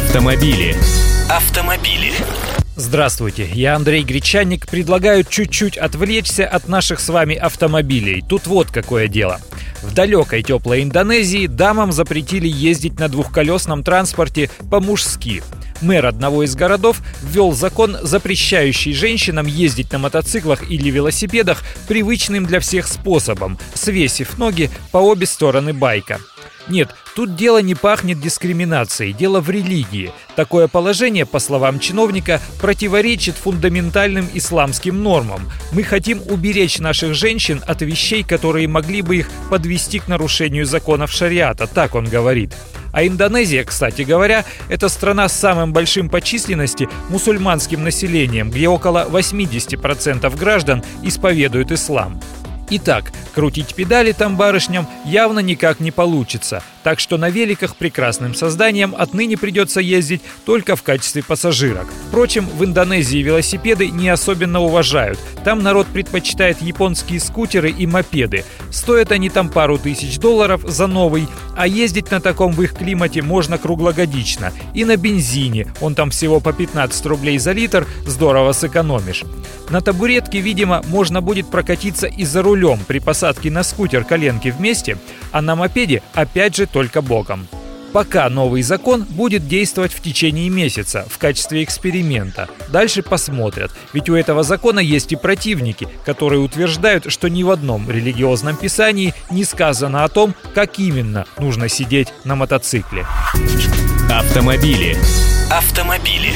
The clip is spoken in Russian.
Автомобили. Автомобили. Здравствуйте, я Андрей Гречанник. Предлагаю чуть-чуть отвлечься от наших с вами автомобилей. Тут вот какое дело. В далекой теплой Индонезии дамам запретили ездить на двухколесном транспорте по-мужски. Мэр одного из городов ввел закон, запрещающий женщинам ездить на мотоциклах или велосипедах привычным для всех способом, свесив ноги по обе стороны байка. Нет, тут дело не пахнет дискриминацией, дело в религии. Такое положение, по словам чиновника, противоречит фундаментальным исламским нормам. Мы хотим уберечь наших женщин от вещей, которые могли бы их подвести к нарушению законов шариата, так он говорит. А Индонезия, кстати говоря, это страна с самым большим по численности мусульманским населением, где около 80% граждан исповедуют ислам. Итак, крутить педали там барышням явно никак не получится, так что на великах прекрасным созданием отныне придется ездить только в качестве пассажирок. Впрочем, в Индонезии велосипеды не особенно уважают. Там народ предпочитает японские скутеры и мопеды. Стоят они там пару тысяч долларов за новый, а ездить на таком в их климате можно круглогодично. И на бензине, он там всего по 15 рублей за литр, здорово сэкономишь. На табуретке, видимо, можно будет прокатиться и за рулем при посадке на скутер коленки вместе, а на мопеде опять же только боком. Пока новый закон будет действовать в течение месяца в качестве эксперимента. Дальше посмотрят, ведь у этого закона есть и противники, которые утверждают, что ни в одном религиозном писании не сказано о том, как именно нужно сидеть на мотоцикле. Автомобили. Автомобили.